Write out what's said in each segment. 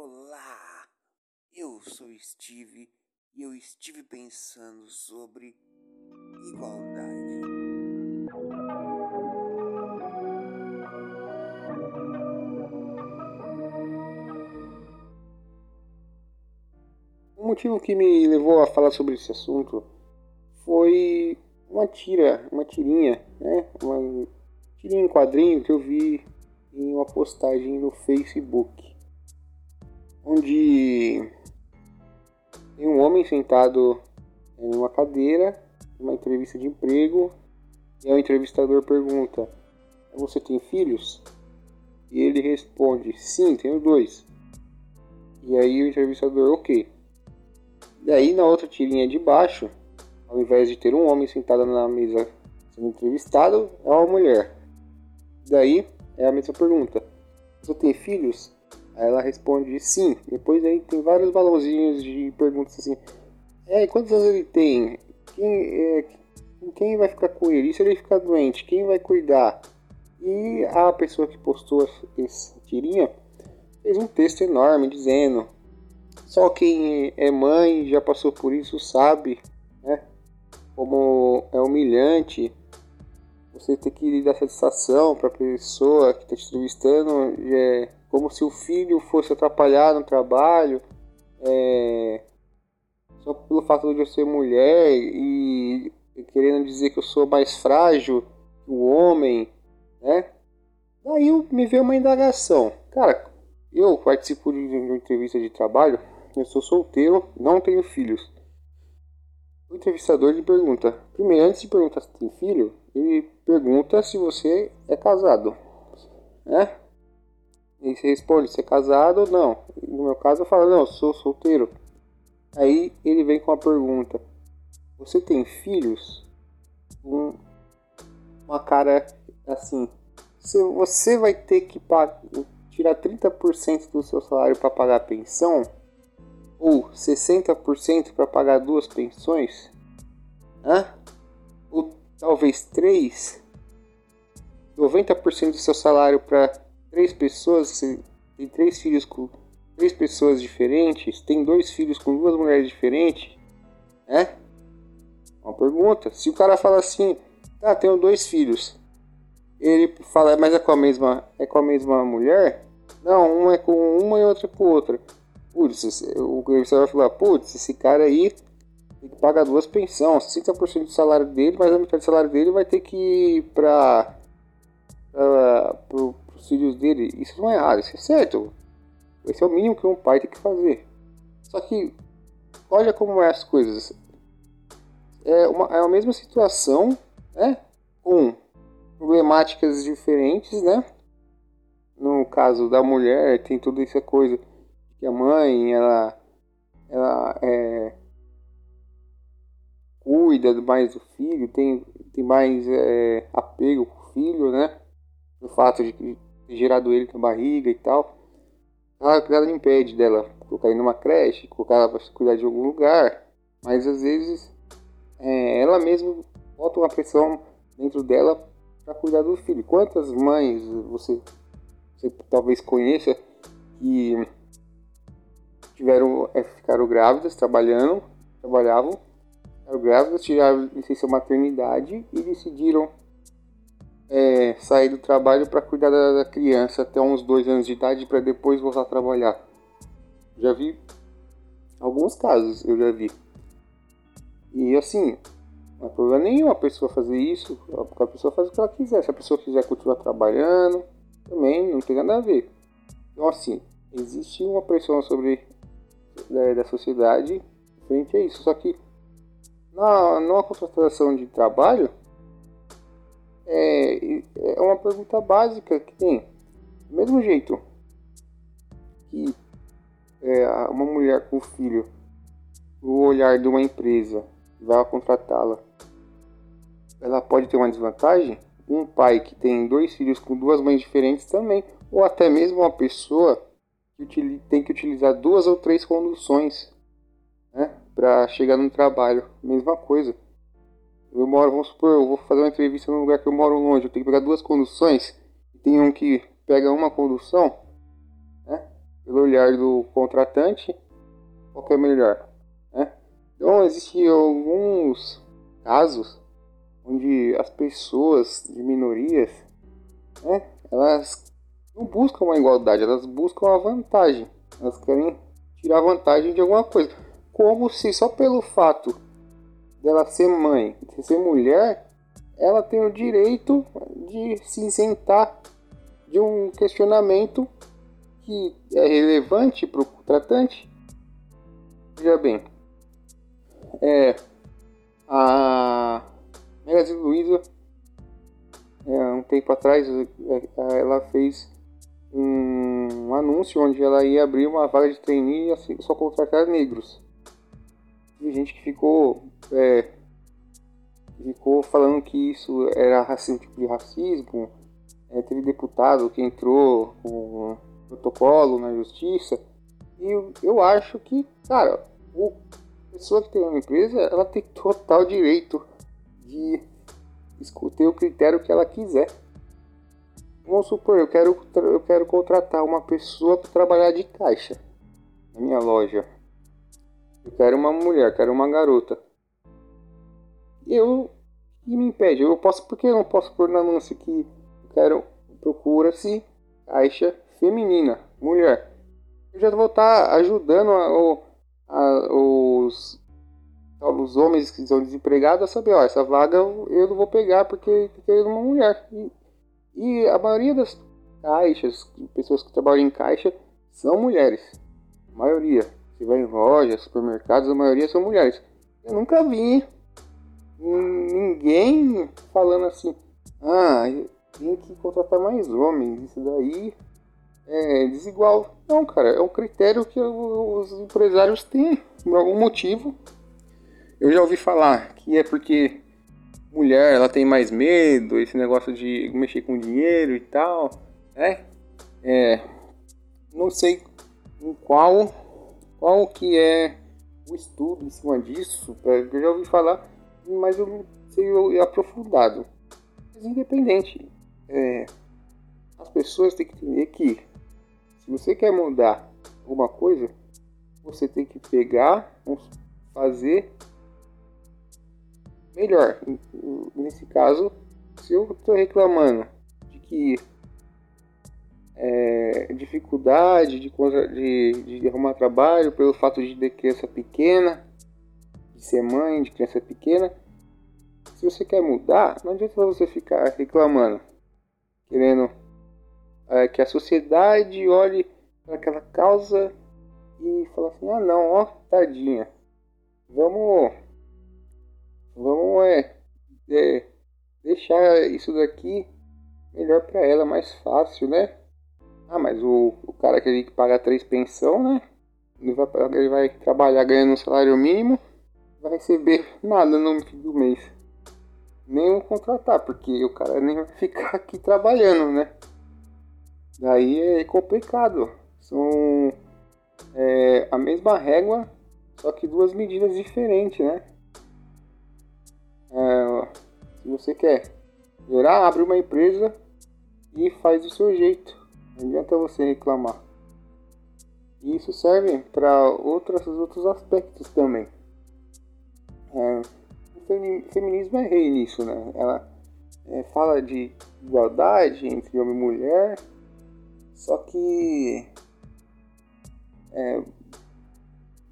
Olá, eu sou Steve e eu estive pensando sobre igualdade. O motivo que me levou a falar sobre esse assunto foi uma tira, uma tirinha, né? Uma tirinha em quadrinho que eu vi em uma postagem no Facebook, onde tem um homem sentado em uma cadeira, uma entrevista de emprego, e o entrevistador pergunta: Você tem filhos? E ele responde: Sim, tenho dois. E aí o entrevistador, ok. E aí na outra tirinha de baixo, ao invés de ter um homem sentado na mesa sendo entrevistado, é uma mulher. Daí é a mesma pergunta. Você tem filhos? Aí ela responde sim. Depois aí tem vários balãozinhos de perguntas assim. É, quantos anos ele tem? Quem, é, quem vai ficar com ele? E se ele ficar doente? Quem vai cuidar? E a pessoa que postou essa tirinha fez um texto enorme dizendo só quem é mãe já passou por isso sabe né, como é humilhante você ter que dar satisfação para a pessoa que está te entrevistando, é como se o filho fosse atrapalhar no trabalho, é, só pelo fato de eu ser mulher e querendo dizer que eu sou mais frágil que o homem, né? Daí me veio uma indagação. Cara, eu participo de uma entrevista de trabalho, eu sou solteiro, não tenho filhos. O entrevistador lhe pergunta, primeiro antes de perguntar se tem filho, ele pergunta se você é casado, né? E você responde se é casado ou não. No meu caso eu falo, não, eu sou solteiro. Aí ele vem com a pergunta, você tem filhos? Um, uma cara assim, você vai ter que tirar 30% do seu salário para pagar a pensão? Ou 60% para pagar duas pensões? Hã? Ou talvez três, 90% do seu salário para três pessoas, tem três filhos com três pessoas diferentes, tem dois filhos com duas mulheres diferentes, é? Uma pergunta. Se o cara fala assim, ah, tenho dois filhos, ele fala, mas é com a mesma, é com a mesma mulher? Não, uma é com uma e outra com outra. Putz, o você vai falar, putz, esse cara aí tem que pagar duas pensões, 60% do salário dele, mas a metade do salário dele vai ter que ir para os filhos dele. Isso não é errado, isso é certo. Esse é o mínimo que um pai tem que fazer. Só que, olha como é as coisas. É, uma, é a mesma situação, né? Com problemáticas diferentes, né? No caso da mulher, tem toda essa coisa que a mãe, ela, ela é, cuida mais do filho, tem, tem mais é, apego com o filho, né? O fato de ter gerado ele com a barriga e tal. Ela, ela impede dela colocar ele numa creche, colocar ela para cuidar de algum lugar. Mas às vezes é, ela mesma bota uma pressão dentro dela para cuidar do filho. Quantas mães você, você talvez conheça que tiveram, é, ficaram grávidas, trabalhando, trabalhavam ficaram grávidas, tiraram licença maternidade e decidiram é, sair do trabalho para cuidar da, criança até uns dois anos de idade para depois voltar a trabalhar. Já vi alguns casos, eu já vi. E assim, não é problema nenhum a pessoa fazer isso, a pessoa faz o que ela quiser. Se a pessoa quiser continuar trabalhando, também não tem nada a ver. Então assim, existe uma pressão sobre da, da sociedade frente a isso. Só que na, numa contratação de trabalho, é, é uma pergunta básica que tem. Do mesmo jeito que é, uma mulher com filho, o olhar de uma empresa vai contratá-la, ela pode ter uma desvantagem. Um pai que tem dois filhos com duas mães diferentes também, ou até mesmo uma pessoa que tem que utilizar duas ou três conduções né, para chegar no trabalho. Mesma coisa. Eu moro, vamos supor, eu vou fazer uma entrevista num lugar que eu moro longe, eu tenho que pegar duas conduções. Tem um que pega uma condução, né? Pelo olhar do contratante, qual que é melhor? Né? Então, existem alguns casos onde as pessoas de minorias, né, elas não buscam uma igualdade, elas buscam a vantagem. Elas querem tirar vantagem de alguma coisa. Como se só pelo fato dela ser mãe, de ser mulher, ela tem o direito de se isentar de um questionamento que é relevante para o tratante. Veja bem, é, a Magazine Luiza, é, um tempo atrás, é, ela fez um anúncio onde ela ia abrir uma vaga de trainee só contratar negros. E gente que ficou é, ficou falando que isso era racismo, tipo de racismo. É, teve deputado que entrou com protocolo na justiça. E eu, eu acho que, cara, o pessoa que tem uma empresa, ela tem total direito de ter o critério que ela quiser. Vamos supor, eu quero, eu quero contratar uma pessoa para trabalhar de caixa na minha loja. Eu quero uma mulher, quero uma garota. Eu e me impede. Eu posso, porque eu não posso pôr no anúncio que eu quero procura-se caixa feminina, mulher. Eu já vou estar ajudando a, a, os os homens que são desempregados a saber, ó, essa vaga eu não vou pegar porque quero uma mulher. E, e a maioria das caixas, pessoas que trabalham em caixa, são mulheres. A maioria. Você vai em lojas, supermercados, a maioria são mulheres. Eu nunca vi ninguém falando assim, ah, tem que contratar mais homens, isso daí é desigual. Não, cara, é um critério que os empresários têm por algum motivo. Eu já ouvi falar que é porque mulher ela tem mais medo, esse negócio de mexer com dinheiro e tal, né? É, não sei em qual qual que é o estudo em cima disso. Eu já ouvi falar mas eu não sei aprofundado. Mas independente, é, as pessoas têm que entender que se você quer mudar alguma coisa, você tem que pegar, fazer melhor. Nesse caso, se eu estou reclamando de que é, dificuldade de, de, de arrumar trabalho pelo fato de ter criança pequena, de ser mãe de criança pequena. Se você quer mudar, não adianta você ficar reclamando, querendo é, que a sociedade olhe para aquela causa e fala assim: ah, não, ó, tadinha, vamos, vamos é, é deixar isso daqui melhor para ela, mais fácil, né? Ah, mas o, o cara que ele paga três pensão, né? Ele vai, ele vai trabalhar ganhando um salário mínimo vai receber nada no fim do mês. Nem um contratar, porque o cara nem vai ficar aqui trabalhando, né? Daí é complicado. São é, a mesma régua, só que duas medidas diferentes, né? É, se você quer melhorar, abre uma empresa e faz do seu jeito. Não adianta você reclamar. E isso serve para outros, outros aspectos também. É, o feminismo é rei nisso, né? Ela é, fala de igualdade entre homem e mulher, só que é,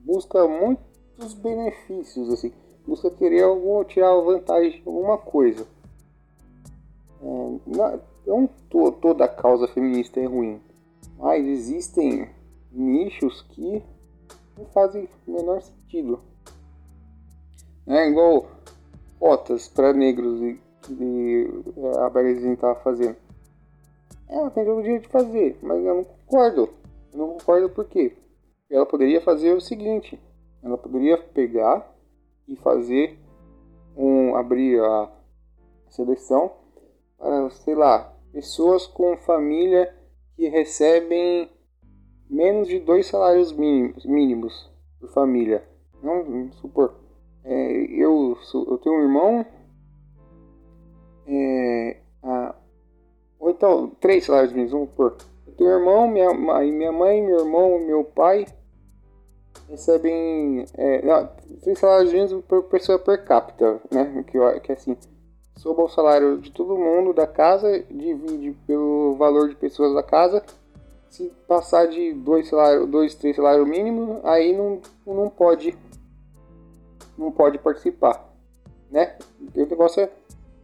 busca muitos benefícios, assim, busca querer algum, tirar vantagem de alguma coisa. É, não to, toda a causa feminista é ruim, mas existem nichos que não fazem o menor sentido. É igual cotas para negros e, e é, a Bergezinha estava fazendo. Ela tem o direito de fazer, mas eu não concordo. Eu não concordo por quê? Ela poderia fazer o seguinte: ela poderia pegar e fazer um abrir a seleção para, sei lá, pessoas com família que recebem menos de dois salários mínimos, mínimos por família. Vamos supor, é, eu, sou, eu tenho um irmão. É, a, ou então, três salários mínimos, vamos por. tenho um irmão, minha, minha mãe, meu irmão, meu pai recebem é, não, 3 salários mínimos por pessoa per capita, né? Que, que é assim, soma o salário de todo mundo da casa, divide pelo valor de pessoas da casa. Se passar de dois salários, dois, três salários mínimos, aí não, não pode não pode participar, né? O negócio é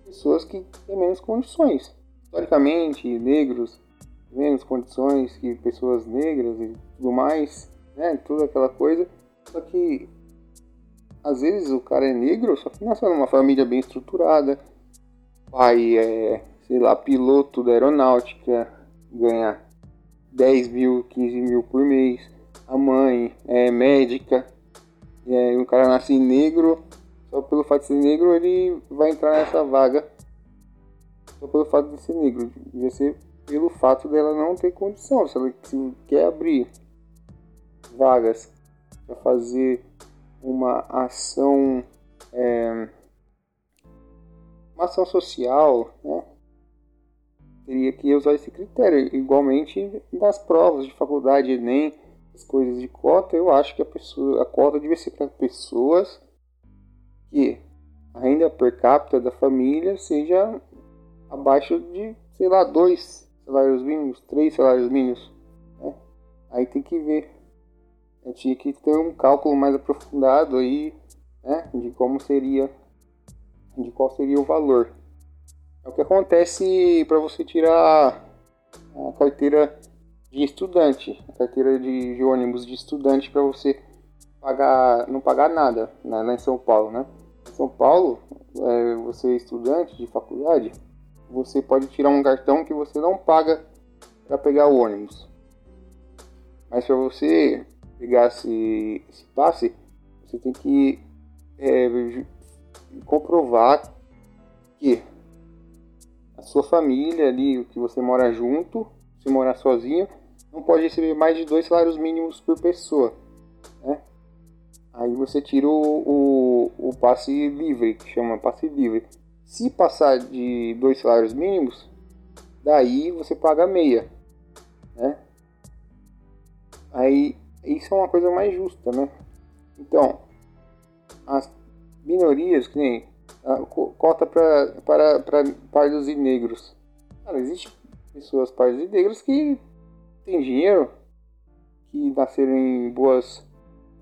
pessoas que têm menos condições. Historicamente, negros, menos condições que pessoas negras e tudo mais, né? Toda aquela coisa. Só que às vezes o cara é negro, só que nasceu numa família bem estruturada. Pai é, sei lá, piloto da aeronáutica, ganha 10 mil, 15 mil por mês. A mãe é médica. E aí o cara nasce negro, só pelo fato de ser negro ele vai entrar nessa vaga. Só pelo fato de ser negro. Devia ser pelo fato dela não ter condição. Se ela se quer abrir vagas para fazer uma ação é, ação social, né? teria que usar esse critério. Igualmente nas provas de faculdade, Enem, as coisas de cota, eu acho que a, pessoa, a cota deve ser para pessoas que a renda per capita da família seja abaixo de, sei lá, dois salários mínimos, três salários mínimos. Né? Aí tem que ver. Eu tinha que ter um cálculo mais aprofundado aí, né, de como seria, de qual seria o valor. É o que acontece para você tirar a carteira de estudante, a carteira de, de ônibus de estudante para você pagar, não pagar nada né, lá em São Paulo, né? Em São Paulo, é, você é estudante de faculdade, você pode tirar um cartão que você não paga para pegar o ônibus. Mas para você pegar esse, esse passe, você tem que é, comprovar que a sua família ali, que você mora junto, se morar sozinho, não pode receber mais de dois salários mínimos por pessoa. Né? Aí você tira o, o, o, passe livre, que chama passe livre. Se passar de dois salários mínimos, daí você paga meia. Né? Aí isso é uma coisa mais justa, né? Então, as minorias, que nem a cota pra, para, para pardos e negros. Cara, existe pessoas pardas e negras que têm dinheiro, que nasceram em boas,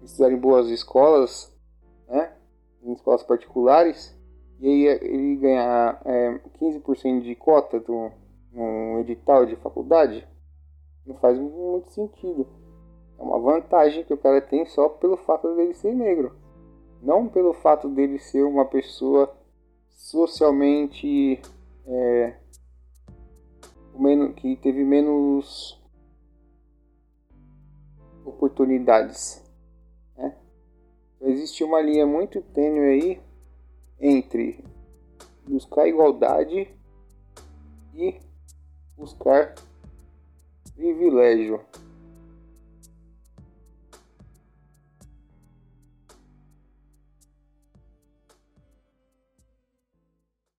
estudaram em boas escolas, né? Em escolas particulares, e aí ele ganhar é, 15% de cota do, no edital de faculdade, não faz muito sentido. É uma vantagem que o cara tem só pelo fato dele ser negro. Não pelo fato dele ser uma pessoa socialmente é, que teve menos oportunidades. Né? Existe uma linha muito tênue aí entre buscar igualdade e buscar privilégio.